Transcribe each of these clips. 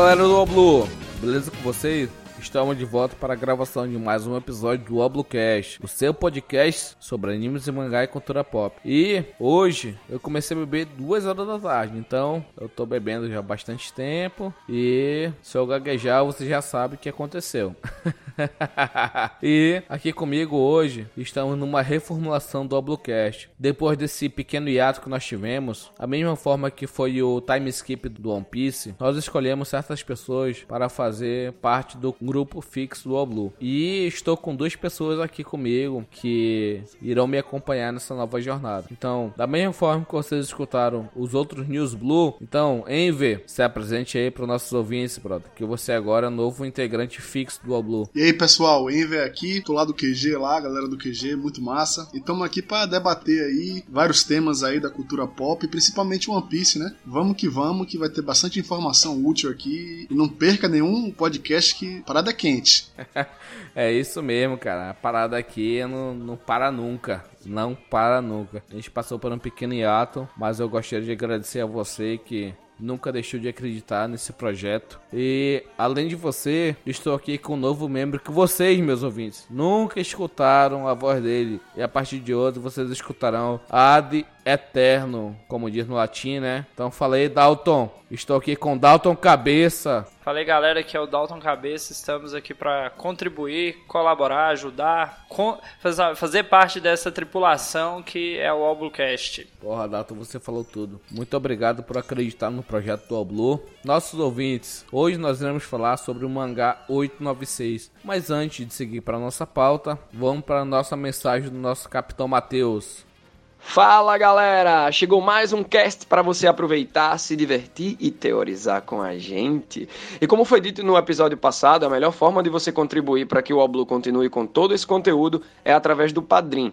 Galera do Oblu, beleza com vocês? Estamos de volta para a gravação de mais um episódio do Oblocast, o seu podcast sobre animes e mangá e cultura pop. E hoje eu comecei a beber duas horas da tarde, então eu tô bebendo já há bastante tempo e se eu gaguejar você já sabe o que aconteceu. e aqui comigo hoje estamos numa reformulação do Oblocast. Depois desse pequeno hiato que nós tivemos, a mesma forma que foi o time skip do One Piece, nós escolhemos certas pessoas para fazer parte do grupo fixo do All Blue. E estou com duas pessoas aqui comigo que irão me acompanhar nessa nova jornada. Então, da mesma forma que vocês escutaram os outros News Blue, então, Enver, se apresente aí para os nossos ouvintes, brother, que você agora é novo integrante fixo do All Blue. E aí, pessoal, Enver aqui, tô lá do QG lá, galera do QG, muito massa. E estamos aqui para debater aí vários temas aí da cultura pop, principalmente One Piece, né? Vamos que vamos, que vai ter bastante informação útil aqui. E não perca nenhum podcast que para parada quente. é isso mesmo, cara. A parada aqui não, não para nunca. Não para nunca. A gente passou por um pequeno hiato, mas eu gostaria de agradecer a você que nunca deixou de acreditar nesse projeto. E além de você, estou aqui com um novo membro que vocês, meus ouvintes, nunca escutaram a voz dele. E a partir de hoje vocês escutarão Ad Eterno, como diz no latim, né? Então falei, Dalton. Estou aqui com Dalton Cabeça. Falei, galera, que é o Dalton Cabeça. Estamos aqui para contribuir, colaborar, ajudar, fazer parte dessa tripulação que é o Oblocast. Porra, Dalton, você falou tudo. Muito obrigado por acreditar no projeto do Oblu. Nossos ouvintes, hoje nós iremos falar sobre o mangá 896. Mas antes de seguir para nossa pauta, vamos para a nossa mensagem do nosso Capitão Matheus. Fala galera! Chegou mais um cast para você aproveitar, se divertir e teorizar com a gente. E como foi dito no episódio passado, a melhor forma de você contribuir para que o Oblu continue com todo esse conteúdo é através do Padrim.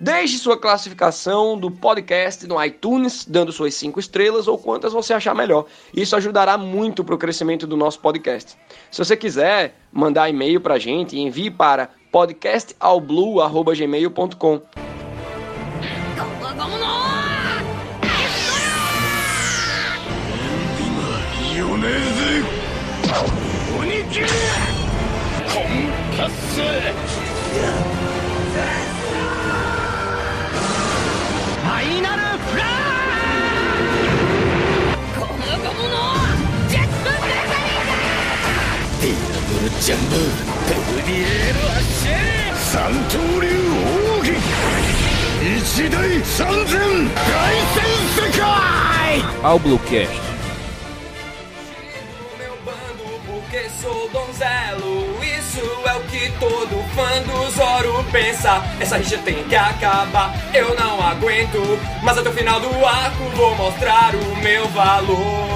Deixe sua classificação do podcast no iTunes, dando suas 5 estrelas ou quantas você achar melhor. Isso ajudará muito para o crescimento do nosso podcast. Se você quiser mandar e-mail para a gente, envie para podcastalblue.gmail.com. Yeah. ァイナルフラーこのゴムのジェットブレザリーだディアブルジャンブペルリエー。ル発射三刀流奥義一大三千大戦世界。Ao Bluecast sou Essa rixa tem que acabar, eu não aguento Mas até o final do arco vou mostrar o meu valor.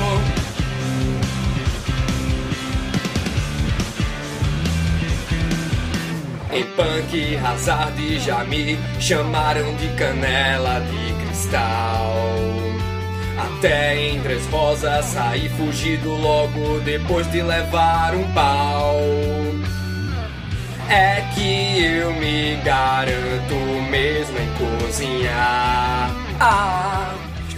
Em Punk, Hazard e já me chamaram de canela de cristal. Até em Três Rosas saí fugido logo depois de levar um pau. É que eu me garanto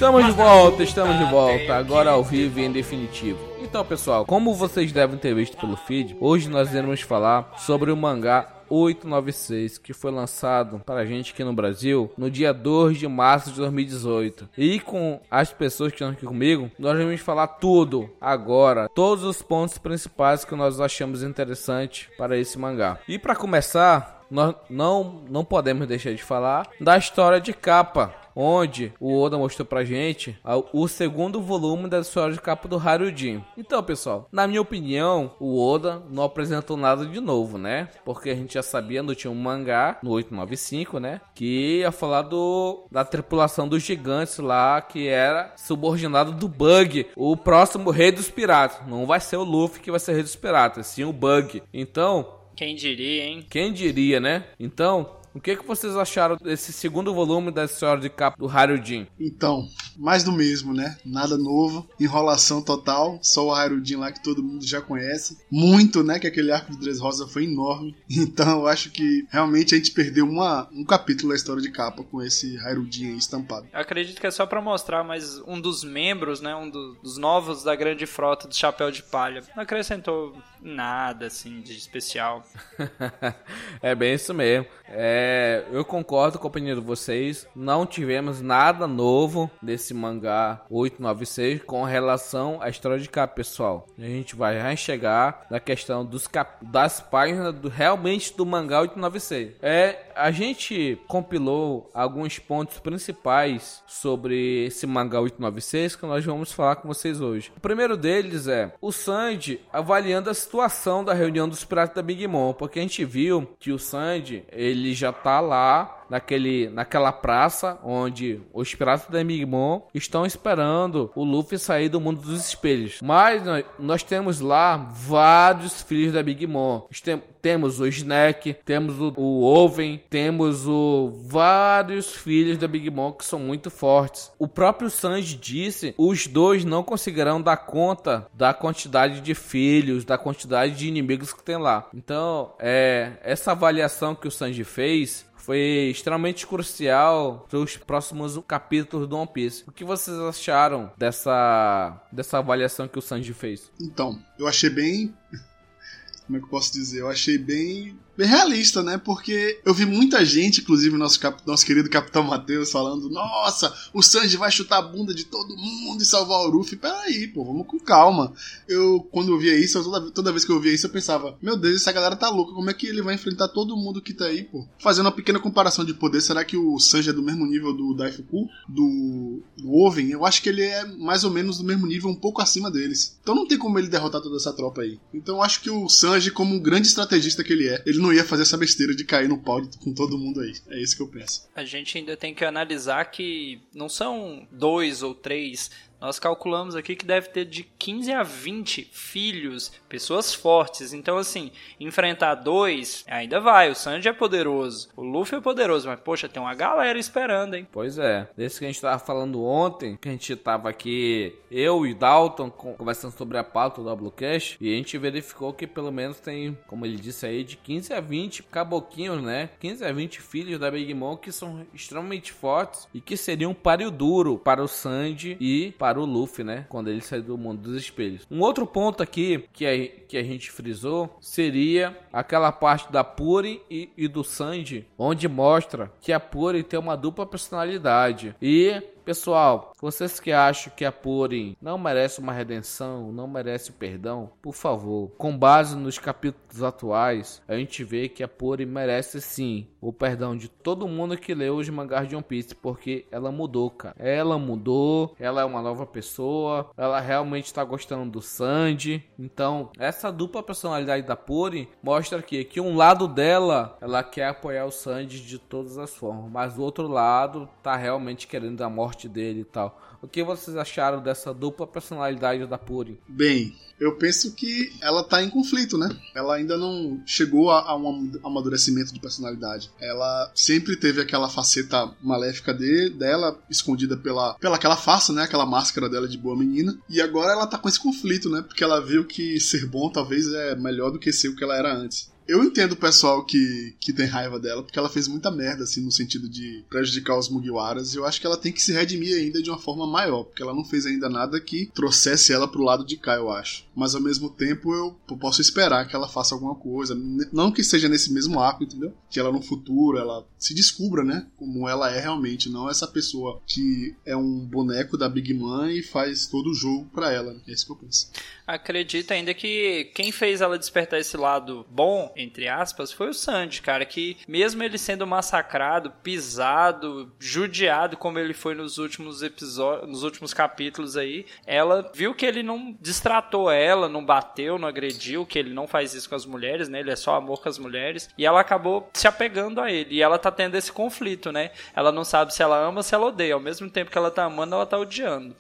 estamos de volta, estamos de volta, agora ao vivo e em definitivo. Então, pessoal, como vocês devem ter visto pelo feed, hoje nós iremos falar sobre o mangá 896, que foi lançado para a gente aqui no Brasil no dia 2 de março de 2018. E com as pessoas que estão aqui comigo, nós vamos falar tudo agora, todos os pontos principais que nós achamos interessante para esse mangá. E para começar, nós não, não podemos deixar de falar da história de capa onde o Oda mostrou pra gente o segundo volume da história de capa do Harujin. Então, pessoal, na minha opinião, o Oda não apresentou nada de novo, né? Porque a gente já sabia, não tinha um mangá no 895, né? Que ia falar do da tripulação dos gigantes lá, que era subordinado do Bug, o próximo rei dos piratas. Não vai ser o Luffy que vai ser rei dos piratas, sim o Bug. Então, Quem diria, hein? Quem diria, né? Então, o que, que vocês acharam desse segundo volume da história de capa do Harudin? Então, mais do mesmo, né? Nada novo, enrolação total, só o Harudin lá que todo mundo já conhece. Muito, né? Que aquele arco de Dressrosa foi enorme. Então, eu acho que realmente a gente perdeu uma, um capítulo da história de capa com esse Harudin aí estampado. Eu acredito que é só para mostrar mais um dos membros, né? Um do, dos novos da grande frota do Chapéu de Palha. Não acrescentou nada, assim, de especial. é bem isso mesmo. É, eu concordo com a opinião de vocês. Não tivemos nada novo desse mangá 896 com relação à história de capa, pessoal. A gente vai já chegar na questão dos cap das páginas do, realmente do mangá 896. É, a gente compilou alguns pontos principais sobre esse mangá 896 que nós vamos falar com vocês hoje. O primeiro deles é o Sanji avaliando a situação da reunião dos piratas da Big Mom, porque a gente viu que o Sanji, ele já tá lá naquele, naquela praça onde os piratas da Migmon estão esperando o Luffy sair do mundo dos espelhos. Mas nós, nós temos lá vários filhos da Big Mom. Tem, temos o Snack, temos o, o Oven, temos o vários filhos da Big Mom que são muito fortes. O próprio Sanji disse, os dois não conseguirão dar conta da quantidade de filhos, da quantidade de inimigos que tem lá. Então, é essa avaliação que o Sanji fez foi extremamente crucial para os próximos capítulos do One Piece. O que vocês acharam dessa, dessa avaliação que o Sanji fez? Então, eu achei bem. Como é que eu posso dizer? Eu achei bem bem realista, né? Porque eu vi muita gente, inclusive nosso, cap... nosso querido Capitão Matheus, falando: Nossa, o Sanji vai chutar a bunda de todo mundo e salvar o Ruffy. Peraí, pô, vamos com calma. Eu, quando eu via isso, toda, toda vez que eu via isso, eu pensava: Meu Deus, essa galera tá louca. Como é que ele vai enfrentar todo mundo que tá aí, pô? Fazendo uma pequena comparação de poder, será que o Sanji é do mesmo nível do Daifuku? Do, do Oven? Eu acho que ele é mais ou menos do mesmo nível, um pouco acima deles. Então não tem como ele derrotar toda essa tropa aí. Então eu acho que o Sanji, como um grande estrategista que ele é, ele não ia fazer essa besteira de cair no pau com todo mundo aí. É isso que eu penso. A gente ainda tem que analisar que não são dois ou três nós calculamos aqui que deve ter de 15 a 20 filhos, pessoas fortes. Então, assim, enfrentar dois ainda vai. O Sanji é poderoso, o Luffy é poderoso, mas poxa, tem uma galera esperando, hein? Pois é. Desse que a gente tava falando ontem, que a gente tava aqui, eu e Dalton, conversando sobre a pauta do Wcast, e a gente verificou que pelo menos tem, como ele disse aí, de 15 a 20 caboquinhos, né? 15 a 20 filhos da Big Mom que são extremamente fortes e que seriam um páreo duro para o Sanji e para para o Luffy, né? Quando ele sai do mundo dos espelhos. Um outro ponto aqui que a, que a gente frisou seria aquela parte da Puri e, e do Sanji, onde mostra que a Puri tem uma dupla personalidade. E Pessoal, vocês que acham que a Purim não merece uma redenção, não merece o perdão, por favor, com base nos capítulos atuais, a gente vê que a Purim merece sim o perdão de todo mundo que leu os mangás de One Piece, porque ela mudou, cara. Ela mudou, ela é uma nova pessoa, ela realmente está gostando do Sandy. Então, essa dupla personalidade da Purim mostra que, que um lado dela, ela quer apoiar o Sandy de todas as formas, mas o outro lado tá realmente querendo a morte morte dele e tal. O que vocês acharam dessa dupla personalidade da Puri? Bem, eu penso que ela tá em conflito, né? Ela ainda não chegou a, a um amadurecimento de personalidade. Ela sempre teve aquela faceta maléfica de, dela, escondida pela, pela aquela né? Aquela máscara dela de boa menina. E agora ela tá com esse conflito, né? Porque ela viu que ser bom talvez é melhor do que ser o que ela era antes. Eu entendo o pessoal que, que tem raiva dela, porque ela fez muita merda, assim, no sentido de prejudicar os Mugiwaras, e eu acho que ela tem que se redimir ainda de uma forma maior, porque ela não fez ainda nada que trouxesse ela pro lado de cá, eu acho. Mas ao mesmo tempo eu posso esperar que ela faça alguma coisa, não que seja nesse mesmo arco, entendeu? Que ela no futuro, ela se descubra, né, como ela é realmente, não essa pessoa que é um boneco da Big Man e faz todo o jogo pra ela, é isso que eu penso. Acredita ainda que quem fez ela despertar esse lado bom entre aspas, foi o Sanji, cara, que mesmo ele sendo massacrado, pisado, judiado como ele foi nos últimos episódios, nos últimos capítulos aí, ela viu que ele não distratou ela, não bateu, não agrediu, que ele não faz isso com as mulheres, né? Ele é só amor com as mulheres, e ela acabou se apegando a ele. E ela tá tendo esse conflito, né? Ela não sabe se ela ama se ela odeia. Ao mesmo tempo que ela tá amando, ela tá odiando.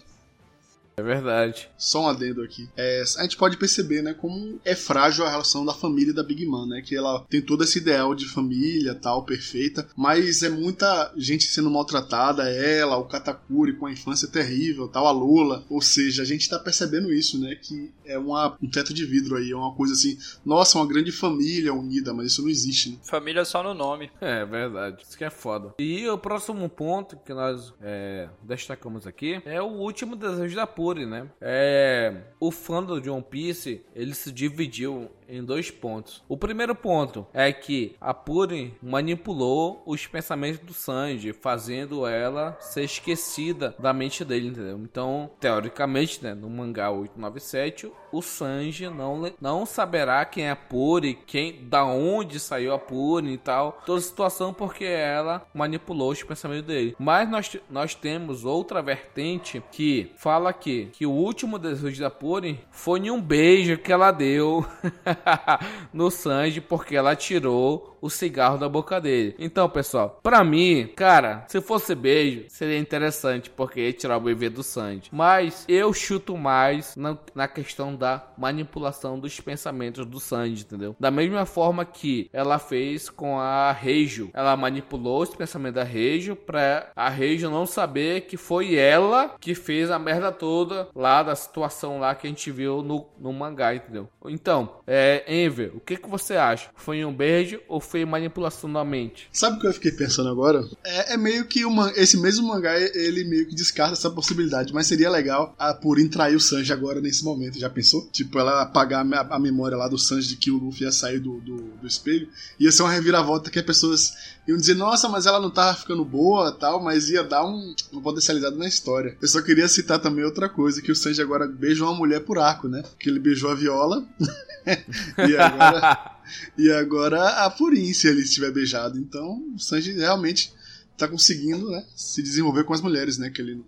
É verdade. Só um adendo aqui. É, a gente pode perceber, né, como é frágil a relação da família da Big Man, né? Que ela tem todo esse ideal de família, tal, perfeita, mas é muita gente sendo maltratada, ela, o Katakuri com a infância terrível, tal, a Lula. Ou seja, a gente tá percebendo isso, né? Que é uma, um teto de vidro aí, é uma coisa assim, nossa, uma grande família unida, mas isso não existe, né? Família só no nome. É verdade. Isso que é foda. E o próximo ponto que nós é, destacamos aqui é o último desejo da Né? É, o fandom de One Piece ele se dividiu em dois pontos. O primeiro ponto é que a Puri manipulou os pensamentos do Sanji, fazendo ela ser esquecida da mente dele, entendeu? Então, teoricamente, né, no mangá 897, o Sanji não, não saberá quem é a Puri, quem, da onde saiu a Puri e tal. Toda a situação porque ela manipulou os pensamentos dele. Mas nós, nós temos outra vertente que fala que, que o último desejo da Puri foi em um beijo que ela deu no Sanji porque ela tirou o cigarro da boca dele. Então, pessoal, para mim, cara, se fosse beijo, seria interessante porque ia tirar o bebê do Sanji. Mas eu chuto mais na, na questão da manipulação dos pensamentos do Sanji, entendeu? Da mesma forma que ela fez com a Reijo. Ela manipulou os pensamentos da Reijo pra a Reijo não saber que foi ela que fez a merda toda lá da situação lá que a gente viu no, no mangá, entendeu? Então, é, Enver, o que, que você acha? Foi um beijo ou foi foi manipulação da mente. Sabe o que eu fiquei pensando agora? É, é meio que uma, esse mesmo mangá, ele meio que descarta essa possibilidade, mas seria legal a Purin trair o Sanji agora nesse momento, já pensou? Tipo, ela apagar a, a memória lá do Sanji de que o Luffy ia sair do, do, do espelho, ia ser uma reviravolta que as pessoas iam dizer, nossa, mas ela não tava ficando boa tal, mas ia dar um, uma potencialidade na história. Eu só queria citar também outra coisa, que o Sanji agora beija uma mulher por arco, né? Que ele beijou a Viola e agora e agora a Purin, se ele estiver beijado. Então o Sanji realmente tá conseguindo né, se desenvolver com as mulheres, né? Que ele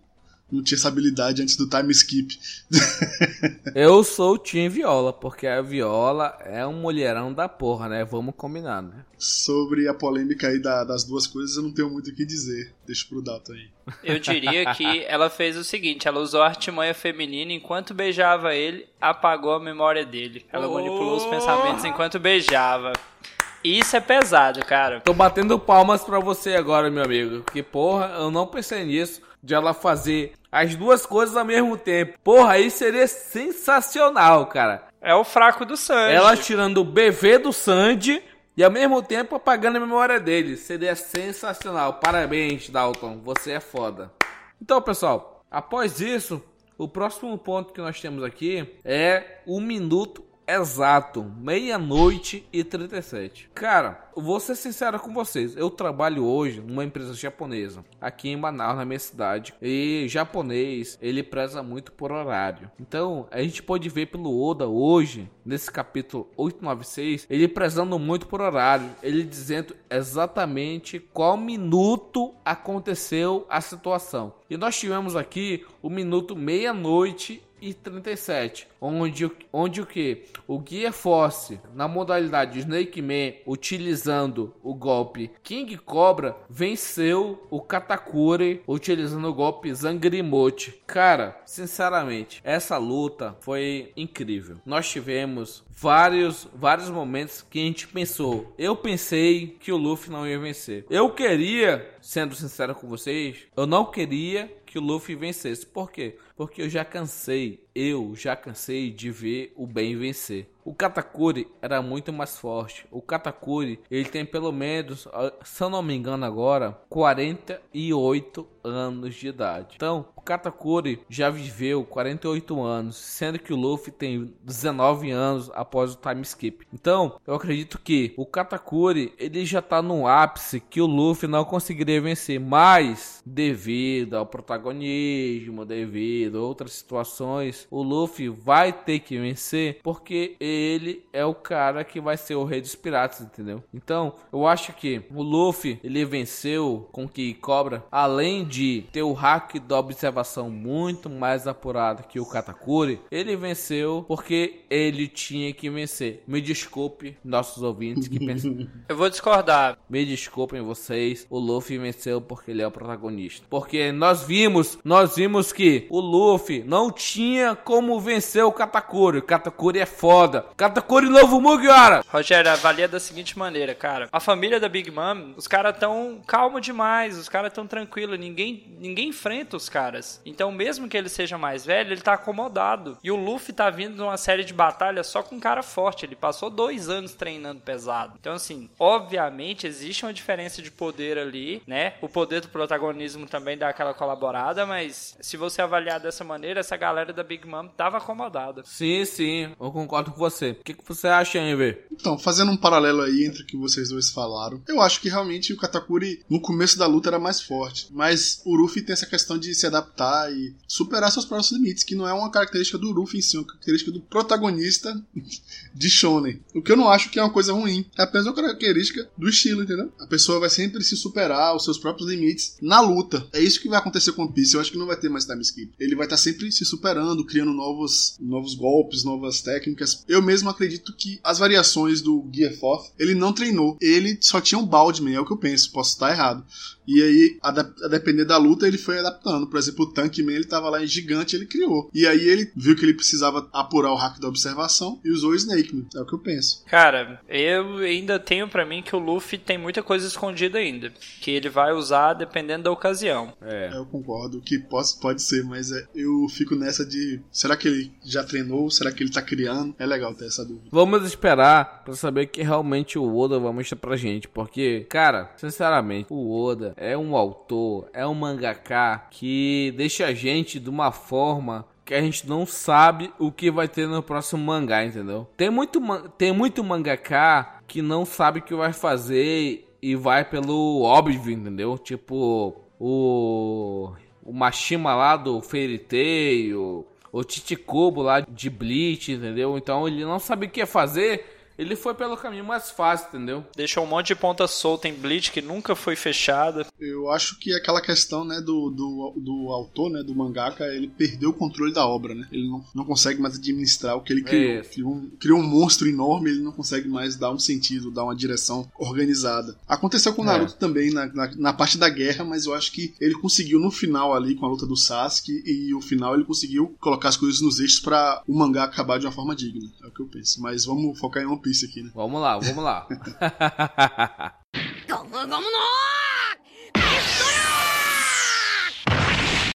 não tinha essa habilidade antes do time skip. eu sou o Team Viola, porque a Viola é um mulherão da porra, né? Vamos combinar, né? Sobre a polêmica aí da, das duas coisas, eu não tenho muito o que dizer. Deixa pro Dato aí. Eu diria que ela fez o seguinte: ela usou a artimanha feminina enquanto beijava ele, apagou a memória dele. Ela oh. manipulou os pensamentos enquanto beijava. Isso é pesado, cara. Tô batendo palmas pra você agora, meu amigo. Que porra, eu não pensei nisso de ela fazer as duas coisas ao mesmo tempo. Porra, aí seria sensacional, cara. É o fraco do Sandy. Ela tirando o BV do Sandy e ao mesmo tempo apagando a memória dele. Seria sensacional. Parabéns, Dalton. Você é foda. Então, pessoal, após isso, o próximo ponto que nós temos aqui é o minuto exato, meia-noite e 37. Cara, vou ser sincero com vocês. Eu trabalho hoje numa empresa japonesa, aqui em Manaus, na minha cidade. E japonês, ele preza muito por horário. Então, a gente pode ver pelo Oda hoje, nesse capítulo 896, ele prezando muito por horário. Ele dizendo exatamente qual minuto aconteceu a situação. E nós tivemos aqui o minuto meia-noite e 37, onde, onde o que? O Guia Force, na modalidade Snake Man, utilizando o golpe King Cobra, venceu o Katakuri utilizando o golpe Zangrimote. Cara, sinceramente, essa luta foi incrível. Nós tivemos vários, vários momentos que a gente pensou. Eu pensei que o Luffy não ia vencer. Eu queria, sendo sincero com vocês, eu não queria que o Luffy vencesse. Por quê? Porque eu já cansei, eu já cansei de ver o bem vencer. O Katakuri era muito mais forte. O Katakuri, ele tem pelo menos, se eu não me engano agora, 48 anos de idade. Então, o Katakuri já viveu 48 anos, sendo que o Luffy tem 19 anos após o time skip. Então, eu acredito que o Katakuri, ele já tá no ápice que o Luffy não conseguiria vencer, mas devido ao protagonismo, devido outras situações, o Luffy vai ter que vencer porque ele é o cara que vai ser o rei dos piratas, entendeu? Então, eu acho que o Luffy, ele venceu com que Cobra, além de ter o hack da observação muito mais apurado que o Katakuri, ele venceu porque ele tinha que vencer. Me desculpe, nossos ouvintes que pensam. Eu vou discordar. Me desculpem vocês, o Luffy venceu porque ele é o protagonista. Porque nós vimos, nós vimos que o Luffy não tinha como vencer o Katakuri. O Katakuri é foda. Katakuri novo Mugiwara. Rogério, avalia da seguinte maneira, cara. A família da Big Mom, os caras tão calmo demais, os caras tão tranquilos, ninguém, ninguém enfrenta os caras. Então, mesmo que ele seja mais velho, ele tá acomodado. E o Luffy tá vindo de uma série de batalhas só com um cara forte. Ele passou dois anos treinando pesado. Então, assim, obviamente existe uma diferença de poder ali, né? O poder do protagonismo também dá aquela colaborada, mas se você avaliar dessa maneira, essa galera da Big Mom tava acomodada. Sim, sim, eu concordo com você. O que, que você acha, Enver? Então, fazendo um paralelo aí entre o que vocês dois falaram, eu acho que realmente o Katakuri no começo da luta era mais forte, mas o Luffy tem essa questão de se adaptar e superar seus próprios limites, que não é uma característica do Luffy em si, é uma característica do protagonista de Shonen. O que eu não acho que é uma coisa ruim, é apenas uma característica do estilo, entendeu? A pessoa vai sempre se superar os seus próprios limites na luta. É isso que vai acontecer com o Piece. Eu acho que não vai ter mais time skip. Ele vai estar sempre se superando, criando novos, novos golpes, novas técnicas. Eu mesmo acredito que as variações do Gear Forth, ele não treinou. Ele só tinha um Baldman, é o que eu penso. Posso estar errado. E aí, a, a, depender da luta, ele foi adaptando. Por exemplo, o Tankman, ele tava lá em gigante, ele criou. E aí ele viu que ele precisava apurar o hack da observação e usou o Snake Man. É o que eu penso. Cara, eu ainda tenho para mim que o Luffy tem muita coisa escondida ainda. Que ele vai usar dependendo da ocasião. É. Eu concordo que pode, pode ser, mas é, eu fico nessa de. Será que ele já treinou? Será que ele tá criando? É legal ter essa dúvida. Vamos esperar pra saber que realmente o Oda vai mostrar pra gente. Porque, cara, sinceramente, o Oda é um autor, é um mangaka que deixa a gente de uma forma que a gente não sabe o que vai ter no próximo mangá, entendeu? Tem muito, tem muito mangaka que não sabe o que vai fazer e vai pelo óbvio, entendeu? Tipo, o o Mashima lá do Fairy Tail, o Titicobo lá de Bleach, entendeu? Então ele não sabe o que fazer ele foi pelo caminho mais fácil, entendeu? Deixou um monte de ponta solta em Bleach que nunca foi fechada. Eu acho que aquela questão, né, do, do, do autor, né, do mangaka, ele perdeu o controle da obra, né? Ele não, não consegue mais administrar o que ele criou. É criou, um, criou um monstro enorme, ele não consegue mais dar um sentido, dar uma direção organizada. Aconteceu com o Naruto é. também na, na, na, parte da guerra, mas eu acho que ele conseguiu no final ali, com a luta do Sasuke, e o final ele conseguiu colocar as coisas nos eixos para o mangá acabar de uma forma digna. É o que eu penso. Mas vamos focar em One Piece aqui, né? Vamos lá, vamos lá.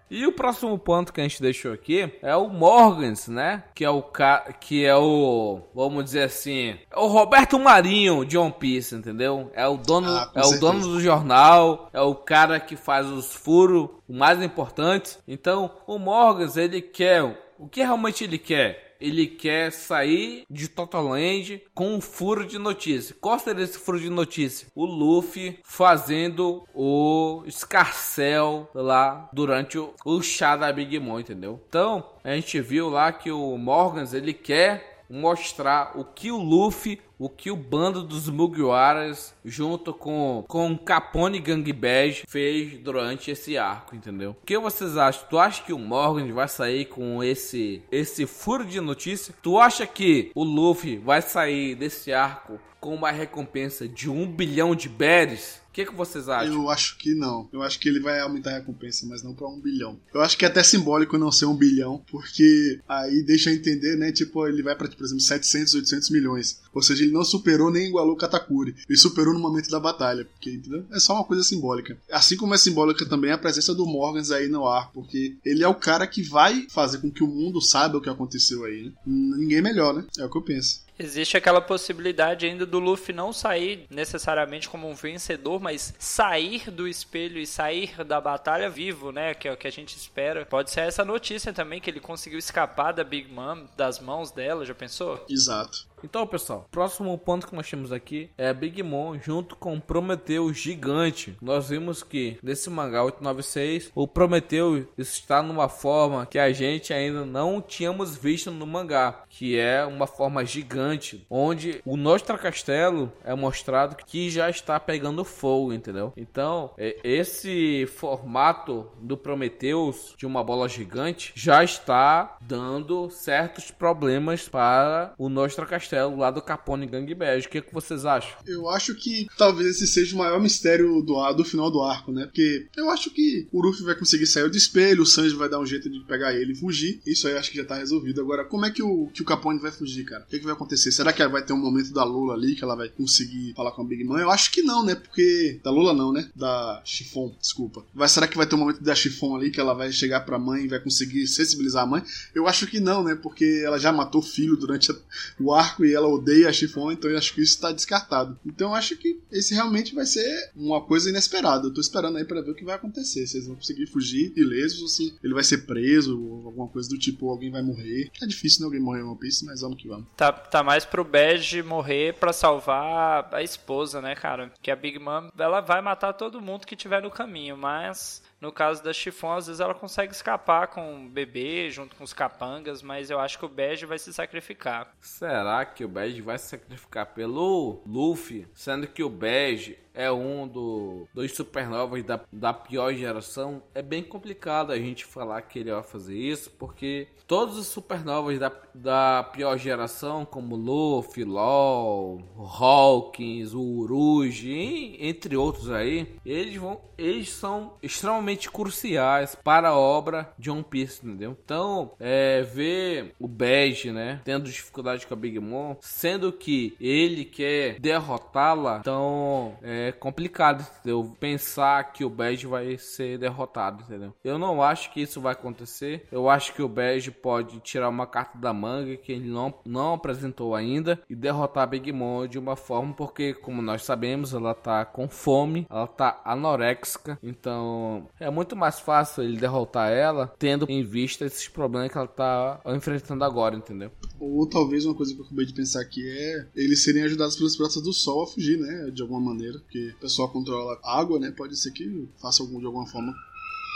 E o próximo ponto que a gente deixou aqui é o Morgans, né? Que é o ca... que é o, vamos dizer assim, é o Roberto Marinho de One Piece, entendeu? É o dono, ah, é certeza. o dono do jornal, é o cara que faz os furos, o mais importante. Então, o Morgans, ele quer o que realmente ele quer? Ele quer sair de Totaland com um furo de notícia. Qual seria esse furo de notícia? O Luffy fazendo o escarcel lá durante o, o chá da Big Mom, entendeu? Então, a gente viu lá que o Morgans, ele quer mostrar o que o Luffy, o que o bando dos Mugiwaras, junto com, com Capone Gang Badge, fez durante esse arco, entendeu? O que vocês acham? Tu acha que o Morgan vai sair com esse, esse furo de notícia? Tu acha que o Luffy vai sair desse arco com uma recompensa de um bilhão de berries? O que, que vocês acham? Eu acho que não. Eu acho que ele vai aumentar a recompensa, mas não para um bilhão. Eu acho que é até simbólico não ser um bilhão, porque aí deixa entender, né? Tipo, ele vai para, por exemplo, 700, 800 milhões. Ou seja, ele não superou nem igualou Katakuri. Ele superou no momento da batalha, porque, entendeu? É só uma coisa simbólica. Assim como é simbólica também a presença do Morgans aí no ar, porque ele é o cara que vai fazer com que o mundo saiba o que aconteceu aí, né? Ninguém melhor, né? É o que eu penso. Existe aquela possibilidade ainda do Luffy não sair necessariamente como um vencedor, mas sair do espelho e sair da batalha vivo, né? Que é o que a gente espera. Pode ser essa notícia também, que ele conseguiu escapar da Big Mom, das mãos dela, já pensou? Exato. Então, pessoal, próximo ponto que nós temos aqui é Big Mom junto com Prometeu Gigante. Nós vimos que nesse mangá 896, o Prometeu está numa forma que a gente ainda não tínhamos visto no mangá, que é uma forma gigante, onde o Nostra Castelo é mostrado que já está pegando fogo, entendeu? Então, é, esse formato do Prometheus de uma bola gigante já está dando certos problemas para o Nostra Castelo lá do Capone Gang Bege. O que, é que vocês acham? Eu acho que talvez esse seja o maior mistério do, do final do arco, né? Porque eu acho que o Ruffy vai conseguir sair do espelho, o Sanji vai dar um jeito de pegar ele e fugir. Isso aí acho que já tá resolvido. Agora, como é que o, que o Capone vai fugir, cara? O que, é que vai acontecer? Será que vai ter um momento da Lula ali que ela vai conseguir falar com a Big Mom? Eu acho que não, né? Porque. Da Lula não, né? Da Chiffon, desculpa. Vai, será que vai ter um momento da Chiffon ali que ela vai chegar pra mãe e vai conseguir sensibilizar a mãe? Eu acho que não, né? Porque ela já matou o filho durante o arco e ela odeia a Chiffon, então eu acho que isso tá descartado. Então eu acho que esse realmente vai ser uma coisa inesperada. Eu tô esperando aí para ver o que vai acontecer. Se eles vão conseguir fugir ilesos ou se ele vai ser preso ou alguma coisa do tipo, alguém vai morrer. É difícil, né? Alguém morrer em One Piece, mas vamos que vamos. Tá, tá mais pro Bege morrer para salvar a esposa, né, cara? Que a Big Mom, ela vai matar todo mundo que tiver no caminho, mas no caso da Chiffon, às vezes ela consegue escapar com o bebê, junto com os capangas, mas eu acho que o Bege vai se sacrificar. Será que o Bege vai se sacrificar pelo Luffy? Sendo que o Bege é um do, dos supernovas da, da pior geração, é bem complicado a gente falar que ele vai fazer isso, porque todos os supernovas da, da pior geração, como Luffy, LOL, Hawkins, o Uruji, entre outros aí, eles vão, eles são extremamente cruciais para a obra de One Piece, entendeu? Então, é, ver o Bege, né, tendo dificuldade com a Big Mom, sendo que ele quer derrotá-la, então é, complicado, entendeu? Pensar que o Bege vai ser derrotado, entendeu? Eu não acho que isso vai acontecer. Eu acho que o Bege pode tirar uma carta da manga que ele não, não apresentou ainda e derrotar a Big Mom de uma forma porque, como nós sabemos, ela tá com fome, ela tá anoréxica, então é muito mais fácil ele derrotar ela tendo em vista esses problemas que ela tá enfrentando agora, entendeu? Ou talvez uma coisa que eu acabei de pensar aqui é eles serem ajudados pelos pratos do sol a fugir, né? De alguma maneira. Porque o pessoal controla água, né? Pode ser que faça algum, de alguma forma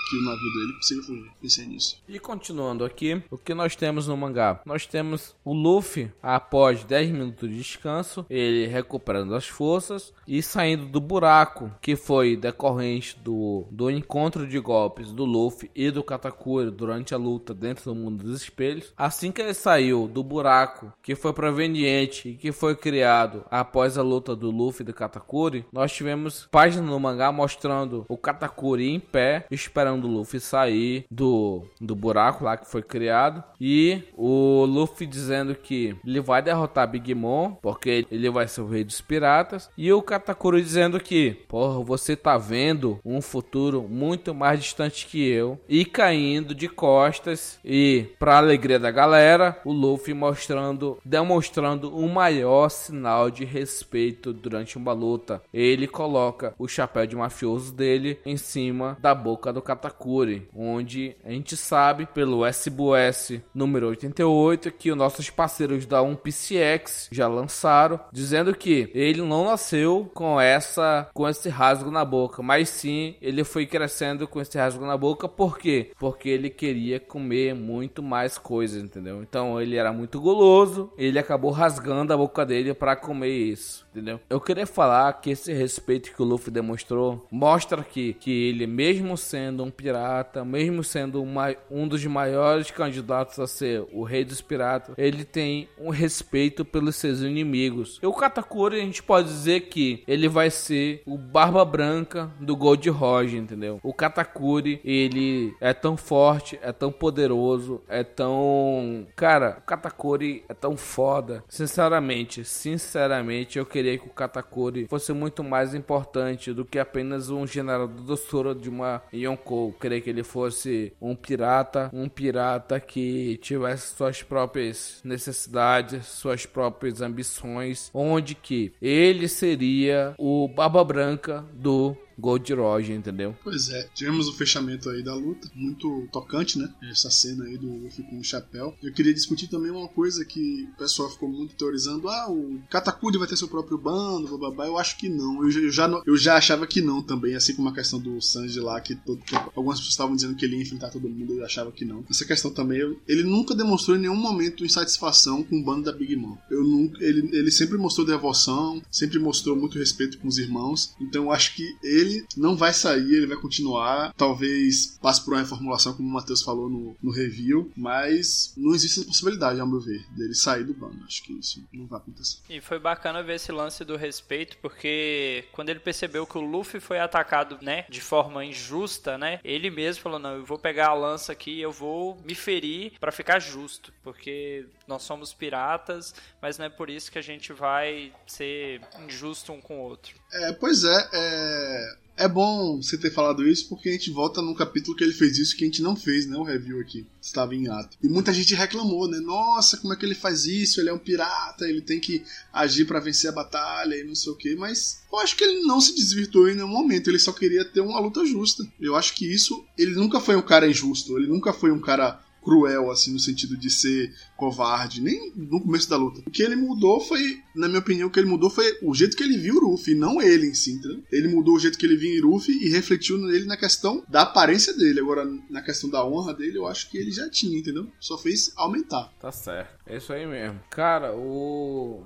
que o navio dele consiga fugir. Pensei nisso. E continuando aqui, o que nós temos no mangá? Nós temos o Luffy, após 10 minutos de descanso, ele recuperando as forças e saindo do buraco que foi decorrente do, do encontro de golpes do Luffy e do Katakuri durante a luta dentro do mundo dos espelhos. Assim que ele saiu do buraco que foi proveniente e que foi criado após a luta do Luffy e do Katakuri, nós tivemos página no mangá mostrando o Katakuri em pé, esperando do Luffy sair do, do buraco lá que foi criado. E o Luffy dizendo que ele vai derrotar Big Mom, porque ele vai ser o rei dos piratas. E o Katakuri dizendo que, porra, você tá vendo um futuro muito mais distante que eu. E caindo de costas. E, pra alegria da galera, o Luffy mostrando, demonstrando o um maior sinal de respeito durante uma luta. Ele coloca o chapéu de mafioso dele em cima da boca do Katakuri Katakuri, onde a gente sabe pelo SBS número 88 que os nossos parceiros da One Piece X já lançaram, dizendo que ele não nasceu com essa com esse rasgo na boca, mas sim ele foi crescendo com esse rasgo na boca, por quê? Porque ele queria comer muito mais coisas, entendeu? Então ele era muito goloso, ele acabou rasgando a boca dele para comer isso, entendeu? Eu queria falar que esse respeito que o Luffy demonstrou mostra que, que ele mesmo sendo um pirata, mesmo sendo uma, um dos maiores candidatos a ser o rei dos piratas, ele tem um respeito pelos seus inimigos. E o Katakuri, a gente pode dizer que ele vai ser o Barba Branca do Gold Roger, entendeu? O Katakuri, ele é tão forte, é tão poderoso, é tão... Cara, o Katakuri é tão foda. Sinceramente, sinceramente, eu queria que o Katakuri fosse muito mais importante do que apenas um general do doçura de uma Yonkou. Creio que ele fosse um pirata, um pirata que tivesse suas próprias necessidades, suas próprias ambições, onde que ele seria o Barba Branca do Gold Roger, entendeu? Pois é, tivemos o fechamento aí da luta, muito tocante, né? Essa cena aí do Luffy com o chapéu. Eu queria discutir também uma coisa que o pessoal ficou muito teorizando: ah, o Katakuri vai ter seu próprio bando, blá, blá, blá. Eu acho que não. Eu já, eu já, eu já achava que não também, assim como a questão do Sanji lá, que, todo, algumas pessoas estavam dizendo que ele ia enfrentar todo mundo, eu achava que não. Essa questão também, eu, ele nunca demonstrou em nenhum momento insatisfação com o bando da Big Mom. Eu nunca, ele, ele sempre mostrou devoção, sempre mostrou muito respeito com os irmãos. Então eu acho que ele não vai sair, ele vai continuar. Talvez passe por uma reformulação, como o Matheus falou no, no review, mas não existe essa possibilidade, ao meu ver, dele sair do bando. Acho que isso não vai acontecer. E foi bacana ver esse lance do respeito, porque quando ele percebeu que o Luffy foi atacado, né, de forma injusta, né, ele mesmo falou: Não, eu vou pegar a lança aqui eu vou me ferir para ficar justo, porque nós somos piratas, mas não é por isso que a gente vai ser injusto um com o outro. É, pois é, é, é bom você ter falado isso porque a gente volta num capítulo que ele fez isso que a gente não fez, né? O review aqui. Estava em ato. E muita gente reclamou, né? Nossa, como é que ele faz isso? Ele é um pirata, ele tem que agir para vencer a batalha e não sei o que. Mas eu acho que ele não se desvirtuou em nenhum momento. Ele só queria ter uma luta justa. Eu acho que isso. Ele nunca foi um cara injusto. Ele nunca foi um cara cruel, assim, no sentido de ser covarde, nem no começo da luta. O que ele mudou foi, na minha opinião, o que ele mudou foi o jeito que ele viu o Ruffy, não ele em si, entendeu? Ele mudou o jeito que ele viu o Ruffy e refletiu nele na questão da aparência dele. Agora, na questão da honra dele, eu acho que ele já tinha, entendeu? Só fez aumentar. Tá certo. É isso aí mesmo. Cara, o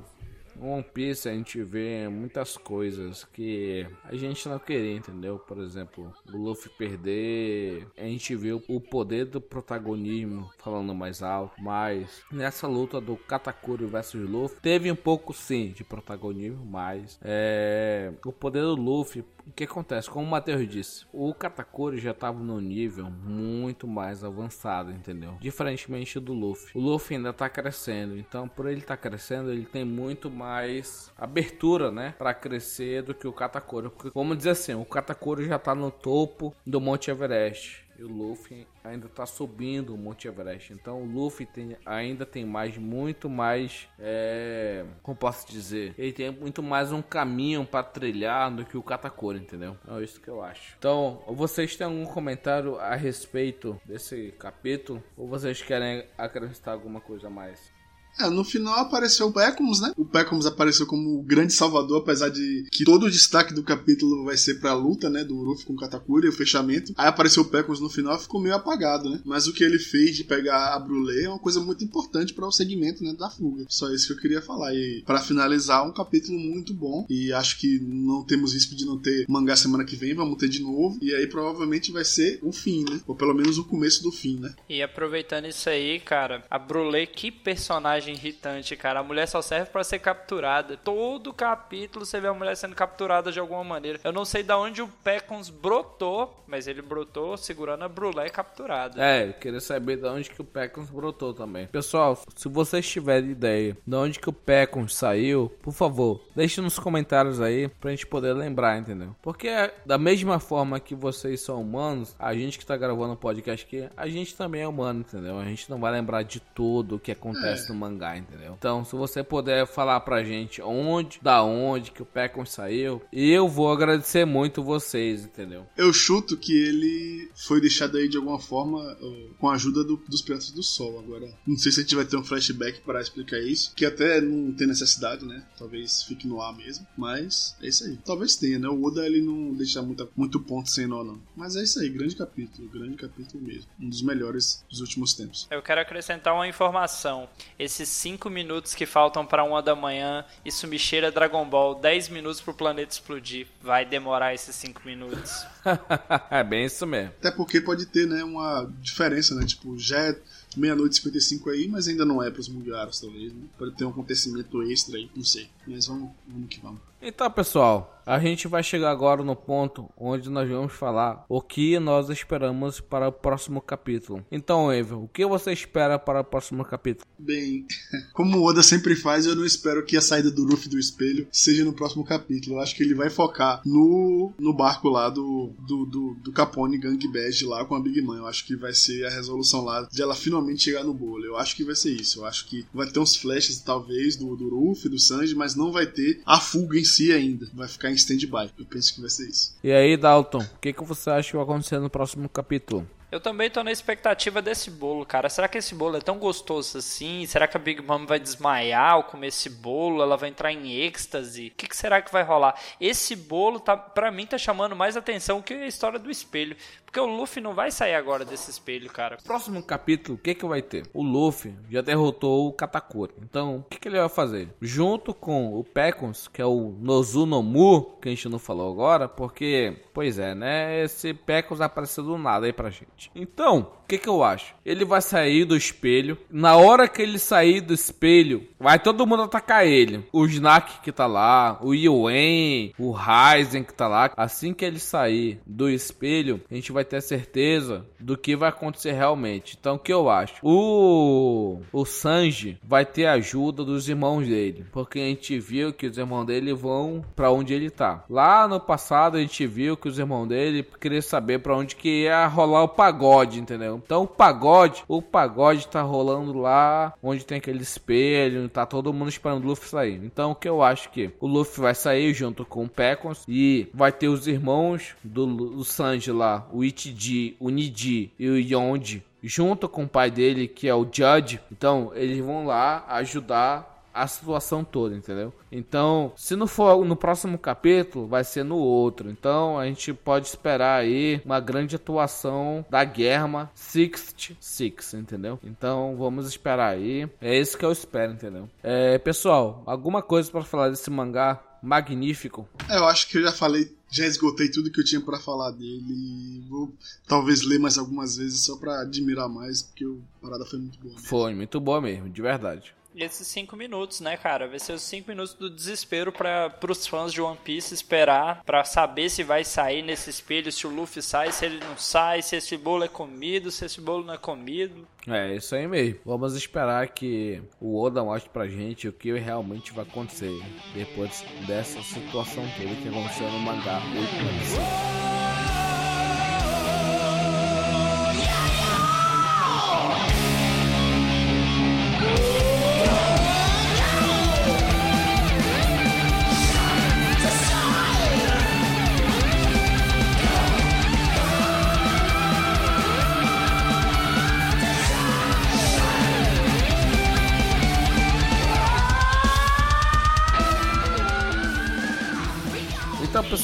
One Piece a gente vê muitas coisas que a gente não queria, entendeu? Por exemplo, o Luffy perder, a gente vê o poder do protagonismo falando mais alto, mas nessa luta do Katakuri versus Luffy, teve um pouco sim de protagonismo, mas é, o poder do Luffy o que acontece? Como o Matheus disse, o Katakuri já estava no nível muito mais avançado, entendeu? Diferentemente do Luffy. O Luffy ainda está crescendo, então por ele estar tá crescendo, ele tem muito mais abertura, né, para crescer do que o Katakuri. Porque, vamos dizer assim, o Katakuri já está no topo do Monte Everest. O Luffy ainda está subindo o Monte Everest. Então o Luffy tem, ainda tem mais, muito mais, é, como posso dizer, ele tem muito mais um caminho para trilhar do que o Katakuri, entendeu? É isso que eu acho. Então, vocês têm algum comentário a respeito desse capítulo? Ou vocês querem acrescentar alguma coisa a mais? É, no final apareceu o Pecums, né? O Pecums apareceu como o grande salvador, apesar de que todo o destaque do capítulo vai ser pra luta, né? Do Ruff com o Katakuri, o fechamento. Aí apareceu o Pecums no final e ficou meio apagado, né? Mas o que ele fez de pegar a Brulé é uma coisa muito importante para o segmento né, da fuga. Só isso que eu queria falar. E para finalizar, um capítulo muito bom. E acho que não temos risco de não ter mangá semana que vem, vamos ter de novo. E aí provavelmente vai ser o fim, né? Ou pelo menos o começo do fim, né? E aproveitando isso aí, cara, a Brulé, que personagem personagem irritante, cara. A mulher só serve para ser capturada. Todo capítulo você vê a mulher sendo capturada de alguma maneira. Eu não sei de onde o Pecons brotou, mas ele brotou segurando a Brulé capturada. É, eu queria saber de onde que o Pecons brotou também. Pessoal, se vocês tiverem ideia de onde que o Pecons saiu, por favor, deixe nos comentários aí pra gente poder lembrar, entendeu? Porque da mesma forma que vocês são humanos, a gente que tá gravando o podcast aqui, a gente também é humano, entendeu? A gente não vai lembrar de tudo o que acontece é. no mangá mangá, entendeu? Então, se você puder falar pra gente onde, da onde que o Pecon saiu, eu vou agradecer muito vocês, entendeu? Eu chuto que ele foi deixado aí de alguma forma com a ajuda do, dos Piratas do Sol. Agora, não sei se a gente vai ter um flashback para explicar isso, que até não tem necessidade, né? Talvez fique no ar mesmo, mas é isso aí. Talvez tenha, né? O Oda ele não deixa muita, muito ponto sem nó, não. Mas é isso aí, grande capítulo, grande capítulo mesmo. Um dos melhores dos últimos tempos. Eu quero acrescentar uma informação. Esses esses 5 minutos que faltam para uma da manhã, isso me cheira Dragon Ball, 10 minutos pro planeta explodir. Vai demorar esses 5 minutos. é bem isso mesmo. Até porque pode ter, né, uma diferença, né? Tipo, já é meia-noite e 55 aí, mas ainda não é pros Mugiaras, talvez, né? Pode ter um acontecimento extra aí, não sei. Mas vamos, vamos que vamos. Então, pessoal, a gente vai chegar agora no ponto onde nós vamos falar o que nós esperamos para o próximo capítulo. Então, Evel, o que você espera para o próximo capítulo? Bem, como o Oda sempre faz, eu não espero que a saída do Luffy do espelho seja no próximo capítulo. Eu acho que ele vai focar no, no barco lá do, do, do, do Capone Gang Badge lá com a Big Man. Eu acho que vai ser a resolução lá de ela finalmente chegar no bolo. Eu acho que vai ser isso. Eu acho que vai ter uns flashes, talvez, do, do Luffy, do Sanji, mas não vai ter a fuga em si ainda. Vai ficar em stand-by. Eu penso que vai ser isso. E aí, Dalton, o que, que você acha que vai acontecer no próximo capítulo? Eu também tô na expectativa desse bolo, cara. Será que esse bolo é tão gostoso assim? Será que a Big Mom vai desmaiar ao comer esse bolo? Ela vai entrar em êxtase? O que, que será que vai rolar? Esse bolo, tá, pra mim, tá chamando mais atenção que a história do espelho. Porque o Luffy não vai sair agora desse espelho, cara. Próximo capítulo, o que que vai ter? O Luffy já derrotou o Katakuri. Então, o que que ele vai fazer? Junto com o Pekons, que é o Nozunomu, que a gente não falou agora, porque, pois é, né? Esse Pekons apareceu do nada aí pra gente. Então, o que que eu acho? Ele vai sair do espelho. Na hora que ele sair do espelho, vai todo mundo atacar ele. O Snack que tá lá, o Yuen, o Ryzen que tá lá. Assim que ele sair do espelho, a gente vai ter certeza do que vai acontecer realmente. Então, o que eu acho? O o Sanji vai ter ajuda dos irmãos dele, porque a gente viu que os irmãos dele vão para onde ele tá. Lá no passado a gente viu que os irmãos dele queriam saber para onde que ia rolar o pagode, entendeu? Então, o pagode, o pagode tá rolando lá onde tem aquele espelho, tá todo mundo esperando o Luffy sair. Então, o que eu acho que o Luffy vai sair junto com o Pecons e vai ter os irmãos do, do Sanji lá, o Ichiji, o Niji e o Yonji junto com o pai dele, que é o Judge. Então, eles vão lá ajudar a situação toda, entendeu? Então, se não for no próximo capítulo, vai ser no outro. Então, a gente pode esperar aí uma grande atuação da Guerma 66, entendeu? Então, vamos esperar aí. É isso que eu espero, entendeu? É, pessoal, alguma coisa para falar desse mangá magnífico? É, eu acho que eu já falei, já esgotei tudo que eu tinha para falar dele. Vou talvez ler mais algumas vezes só para admirar mais, porque a parada foi muito boa. Mesmo. Foi muito boa mesmo, de verdade. Esses cinco minutos, né, cara? Vai ser os cinco minutos do desespero para os fãs de One Piece esperar para saber se vai sair nesse espelho, se o Luffy sai, se ele não sai, se esse bolo é comido, se esse bolo não é comido. É, isso aí mesmo. Vamos esperar que o Oda mostre pra gente o que realmente vai acontecer depois dessa situação toda que aconteceu no mangá 8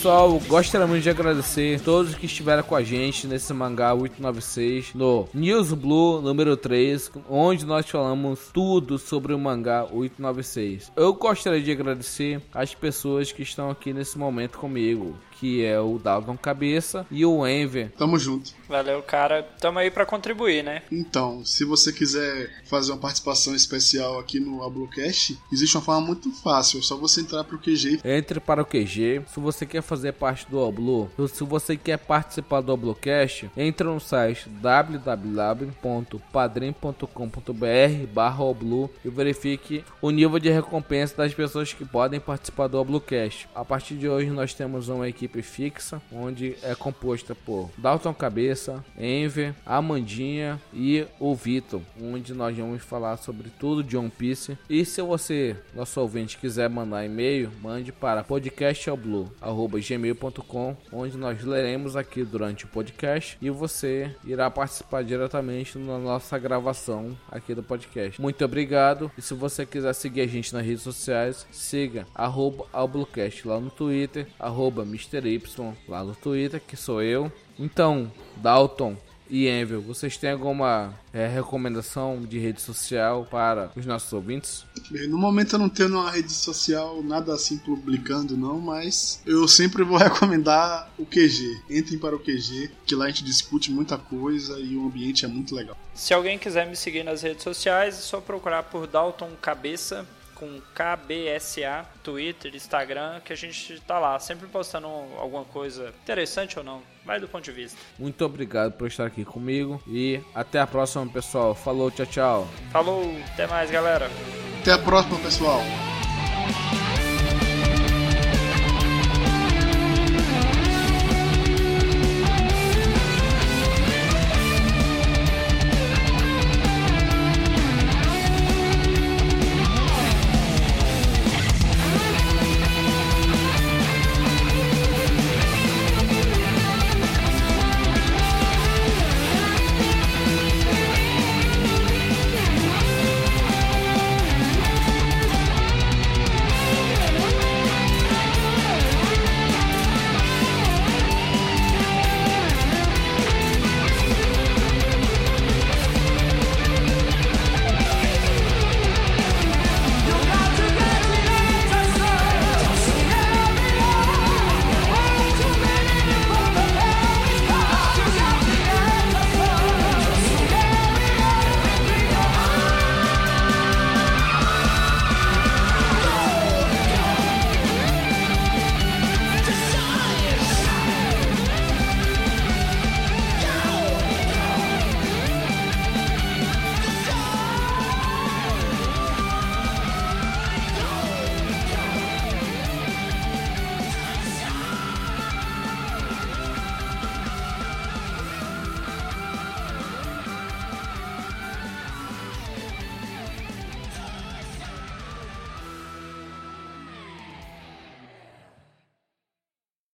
pessoal, gostaria muito de agradecer todos que estiveram com a gente nesse mangá 896 no News Blue número 3, onde nós falamos tudo sobre o mangá 896. Eu gostaria de agradecer as pessoas que estão aqui nesse momento comigo, que é o Dalton Cabeça e o Enver. Tamo junto. Valeu, cara. Tamo aí para contribuir, né? Então, se você quiser fazer uma participação especial aqui no Ablocast, existe uma forma muito fácil. É só você entrar pro QG. Entre para o QG. Se você quer fazer parte do Oblu, ou se você quer participar do Oblocast, entra no site www.padrim.com.br barra Oblu e verifique o nível de recompensa das pessoas que podem participar do Oblocast. A partir de hoje nós temos uma equipe fixa, onde é composta por Dalton Cabeça, Enver, Amandinha e o Vitor, onde nós vamos falar sobre tudo de One Piece. E se você, nosso ouvinte, quiser mandar e-mail, mande para podcastalblue.gmail.com, onde nós leremos aqui durante o podcast e você irá participar diretamente na nossa gravação aqui do podcast. Muito obrigado. E se você quiser seguir a gente nas redes sociais, siga arroba lá no Twitter, arroba Mr. Y lá no Twitter, que sou eu. Então, Dalton e Envel, vocês têm alguma é, recomendação de rede social para os nossos ouvintes? Bem, no momento eu não tenho uma rede social nada assim publicando não, mas eu sempre vou recomendar o QG. Entrem para o QG, que lá a gente discute muita coisa e o ambiente é muito legal. Se alguém quiser me seguir nas redes sociais, é só procurar por Dalton Cabeça com KBSA, Twitter, Instagram, que a gente tá lá, sempre postando alguma coisa interessante ou não. Vai do ponto de vista. Muito obrigado por estar aqui comigo e até a próxima, pessoal. Falou, tchau, tchau. Falou, até mais, galera. Até a próxima, pessoal.